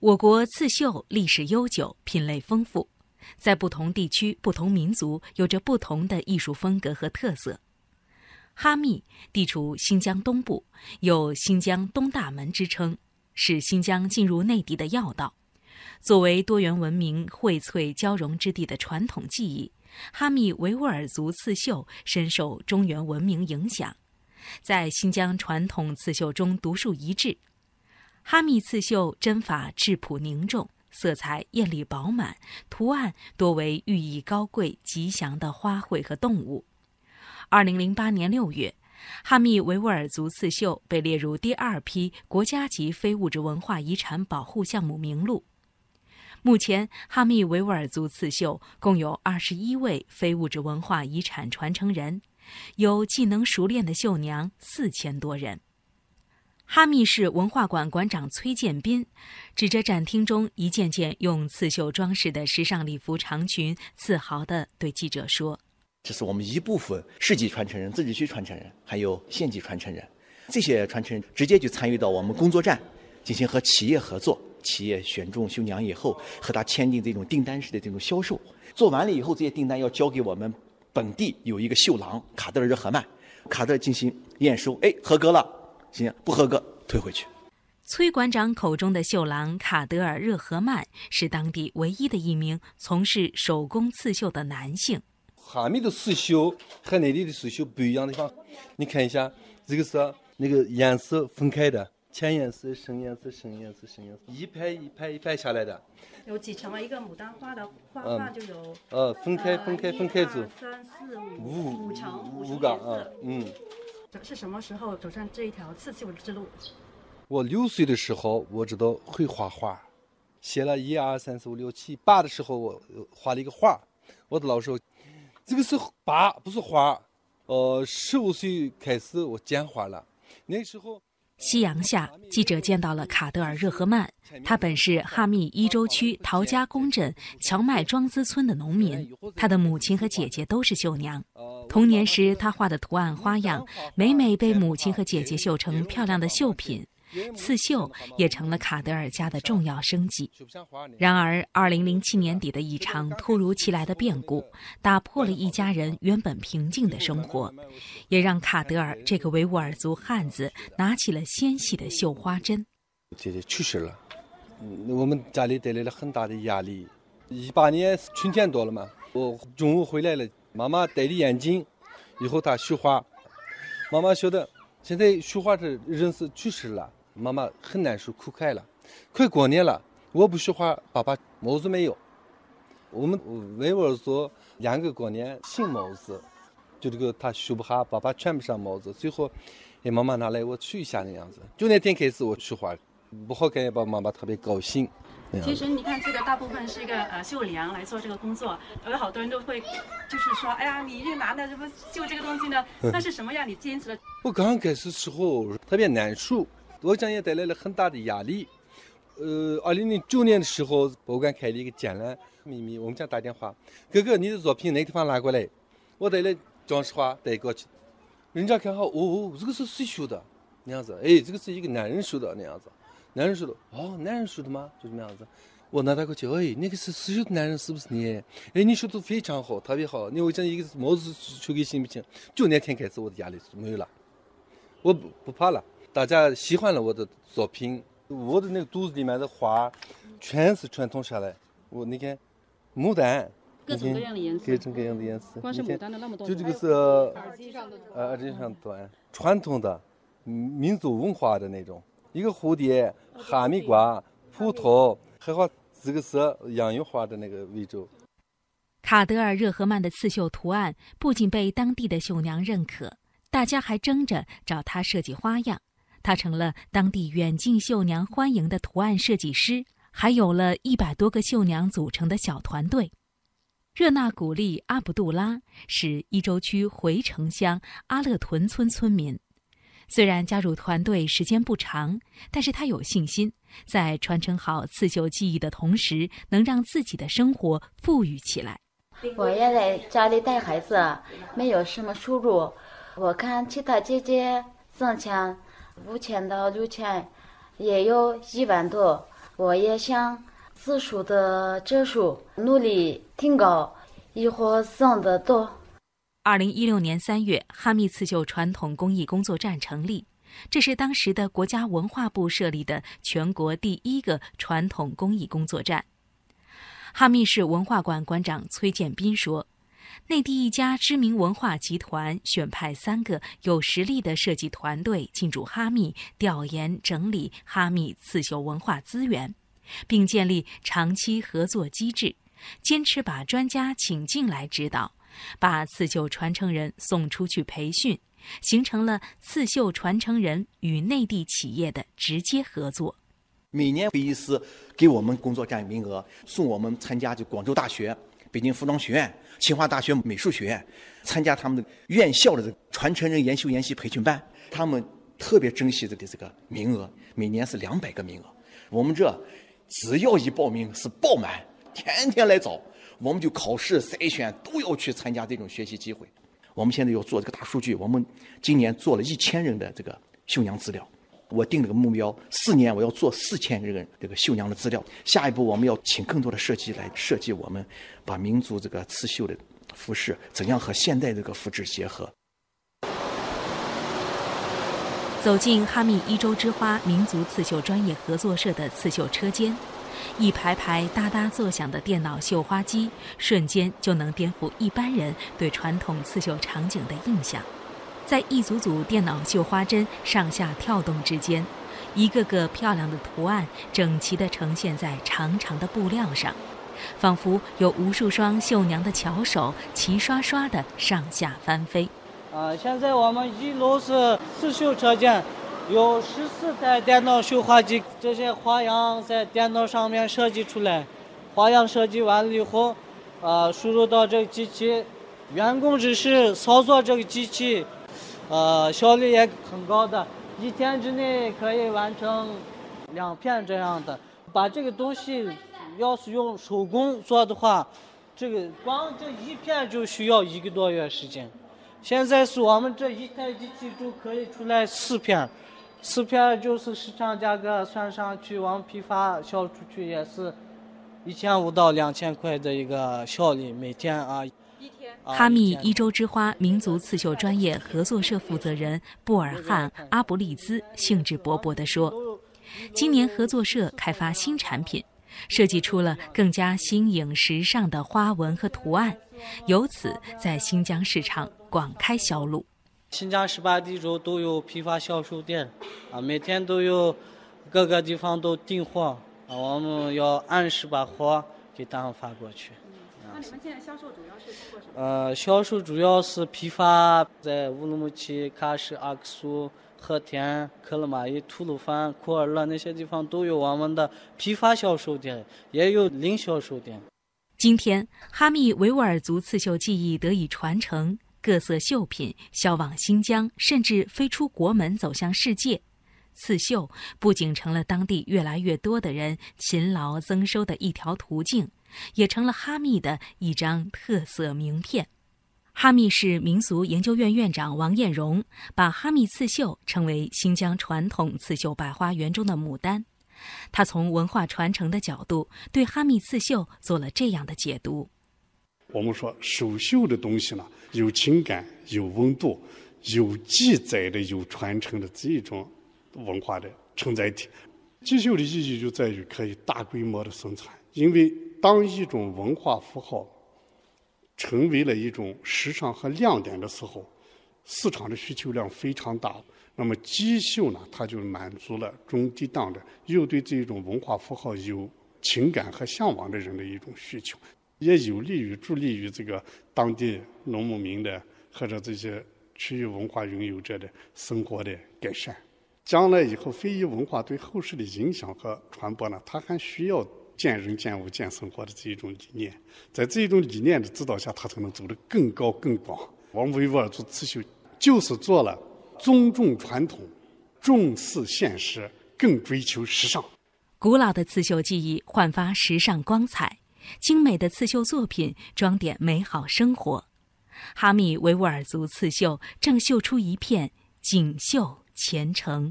我国刺绣历史悠久，品类丰富，在不同地区、不同民族有着不同的艺术风格和特色。哈密地处新疆东部，有“新疆东大门”之称，是新疆进入内地的要道。作为多元文明荟萃交融之地的传统技艺，哈密维吾尔族刺绣深受中原文明影响，在新疆传统刺绣中独树一帜。哈密刺绣针法质朴凝重，色彩艳丽饱满，图案多为寓意高贵、吉祥的花卉和动物。二零零八年六月，哈密维吾尔族刺绣被列入第二批国家级非物质文化遗产保护项目名录。目前，哈密维吾尔族刺绣共有二十一位非物质文化遗产传承人，有技能熟练的绣娘四千多人。哈密市文化馆馆长崔建斌指着展厅中一件件用刺绣装饰的时尚礼服长裙，自豪地对记者说：“这是我们一部分市级传承人、自治区传承人，还有县级传承人。这些传承人直接就参与到我们工作站，进行和企业合作。企业选中绣娘以后，和他签订这种订单式的这种销售。做完了以后，这些订单要交给我们本地有一个绣郎卡德尔热合曼，卡德尔进行验收，哎，合格了。”行，不合格退回去。崔馆长口中的绣郎卡德尔热合曼是当地唯一的一名从事手工刺绣的男性。哈密的刺绣和内地的刺绣不一样的地方，你看一下，这个是那个颜色分开的，浅颜色、深颜色、深颜色、深颜色，一排一排一排下来的。有几层啊？一个牡丹花的花瓣就有。呃，分开分开分开走。三四五五层五个啊，嗯。是什么时候走上这一条刺绣之路？我六岁的时候，我知道会画画，写了一二三四五六七八的时候，我画了一个画。我的老师，这个是八，不是花。呃，十五岁开始我剪花了，那时候。夕阳下，记者见到了卡德尔热合曼。他本是哈密伊州区陶家公镇荞麦庄子村的农民，他的母亲和姐姐都是绣娘。童年时，他画的图案花样 每每被母亲和姐姐绣成漂亮的绣品。刺绣也成了卡德尔家的重要生计。然而，，2007年底的一场突如其来的变故，打破了一家人原本平静的生活，也让卡德尔这个维吾尔族汉子拿起了纤细的绣花针。姐姐去世了，我们家里带来了很大的压力。一八年春天到了嘛，我中午回来了，妈妈戴的眼镜，以后她绣花，妈妈晓得，现在绣花的人是去世了。妈妈很难受，哭开了。快过年了，我不绣花，爸爸帽子没有。我们维吾尔族两个过年新帽子，就这个他绣不好，爸爸穿不上帽子。最后，哎，妈妈拿来我取一下那样子。就那天开始我绣花，不好感觉把妈妈特别高兴。其实你看，这个大部分是一个呃绣娘来做这个工作，有好多人都会就是说，哎呀，你这个男的怎么绣这个东西呢？那是什么让你坚持的？我刚开始时候特别难受。我讲也带来了很大的压力。呃，二零零九年的时候，博物馆开了一个展览，秘密。我们家打电话，哥哥，你的作品哪个地方拿过来？我带了装饰画带过去，人家看好，哦，这个是谁绣的？那样子，哎，这个是一个男人绣的那样子，男人绣的，哦，男人绣的吗？就这么样子。我拿他过去，哎，那个是刺绣的男人是不是你？哎，你绣的非常好，特别好。你我讲一个帽子绣给行不行？就那天开始，我的压力就没有了，我不不怕了。大家喜欢了我的作品，我的那个肚子里面的花，全是传统下来。我你看，牡丹，各种各样的颜色，各种各样的颜色。光是牡丹的那么多，就这个是耳机上的，呃，耳机上端传统的民族文化的那种，一个蝴蝶、哈密瓜、葡萄，还好这个是杨柳花的那个为主。卡德尔热合曼的刺绣图案不仅被当地的绣娘认可。大家还争着找他设计花样，他成了当地远近绣娘欢迎的图案设计师，还有了一百多个绣娘组成的小团队。热纳古丽阿卜杜拉是伊州区回城乡阿勒屯村村民，虽然加入团队时间不长，但是他有信心，在传承好刺绣技艺的同时，能让自己的生活富裕起来。我也在家里带孩子，没有什么收入。我看其他姐姐挣钱五千到六千，也有一万多。我也想刺绣的技术努力提高，以后挣得多。二零一六年三月，哈密刺绣传统工艺工作站成立，这是当时的国家文化部设立的全国第一个传统工艺工作站。哈密市文化馆馆长崔建斌说。内地一家知名文化集团选派三个有实力的设计团队进驻哈密，调研整理哈密刺绣文化资源，并建立长期合作机制，坚持把专家请进来指导，把刺绣传承人送出去培训，形成了刺绣传承人与内地企业的直接合作。每年会议室给我们工作站名额，送我们参加就广州大学。北京服装学院、清华大学美术学院参加他们的院校的这个传承人研修研习培训班，他们特别珍惜这个这个名额，每年是两百个名额。我们这只要一报名是爆满，天天来找，我们就考试筛选都要去参加这种学习机会。我们现在要做这个大数据，我们今年做了一千人的这个绣娘资料。我定了个目标，四年我要做四千人这个绣娘的资料。下一步我们要请更多的设计来设计我们把民族这个刺绣的服饰怎样和现代这个服饰结合。走进哈密一州之花民族刺绣专业合作社的刺绣车间，一排排哒哒作响的电脑绣花机，瞬间就能颠覆一般人对传统刺绣场景的印象。在一组组电脑绣花针上下跳动之间，一个个漂亮的图案整齐地呈现在长长的布料上，仿佛有无数双绣娘的巧手齐刷刷地上下翻飞。啊，现在我们一楼是刺绣车间，有十四台电脑绣花机，这些花样在电脑上面设计出来，花样设计完了以后，啊，输入到这个机器，员工只是操作这个机器。呃，效率也很高的，一天之内可以完成两片这样的。把这个东西要是用手工做的话，这个光这一片就需要一个多月时间。现在是我们这一台机器就可以出来四片，四片就是市场价格算上去，往批发销出去也是一千五到两千块的一个效率，每天啊。哈密一州之花民族刺绣专业合作社负责人布尔汉阿布利兹兴致勃勃地说：“今年合作社开发新产品，设计出了更加新颖时尚的花纹和图案，由此在新疆市场广开销路。新疆十八地州都有批发销售店，啊，每天都有各个地方都订货，啊，我们要按时把货给他们发过去。”那你们现在销售主要是通过什么？呃，销售主要是批发，在乌鲁木齐、喀什、阿克苏、和田、克勒玛依、吐鲁番、库尔勒那些地方都有我们的批发销售点，也有零销售点。今天，哈密维吾尔族刺绣技艺得以传承，各色绣品销往新疆，甚至飞出国门，走向世界。刺绣不仅成了当地越来越多的人勤劳增收的一条途径。也成了哈密的一张特色名片。哈密市民俗研究院院长王艳荣把哈密刺绣称为新疆传统刺绣百花园中的牡丹。他从文化传承的角度对哈密刺绣做了这样的解读：我们说手绣的东西呢，有情感、有温度、有记载的、有传承的这种文化的承载体。刺绣的意义就在于可以大规模的生产，因为。当一种文化符号成为了一种时尚和亮点的时候，市场的需求量非常大。那么机绣呢，它就满足了中低档的，又对这种文化符号有情感和向往的人的一种需求，也有利于助力于这个当地农牧民的或者这些区域文化拥有者的生活的改善。将来以后，非遗文化对后世的影响和传播呢，它还需要。见人、见物、见生活的这一种理念，在这一种理念的指导下，他才能走得更高更广。我们维吾尔族刺绣就是做了尊重传统、重视现实、更追求时尚。古老的刺绣技艺焕发时尚光彩，精美的刺绣作品装点美好生活。哈密维吾尔族刺绣正绣出一片锦绣前程。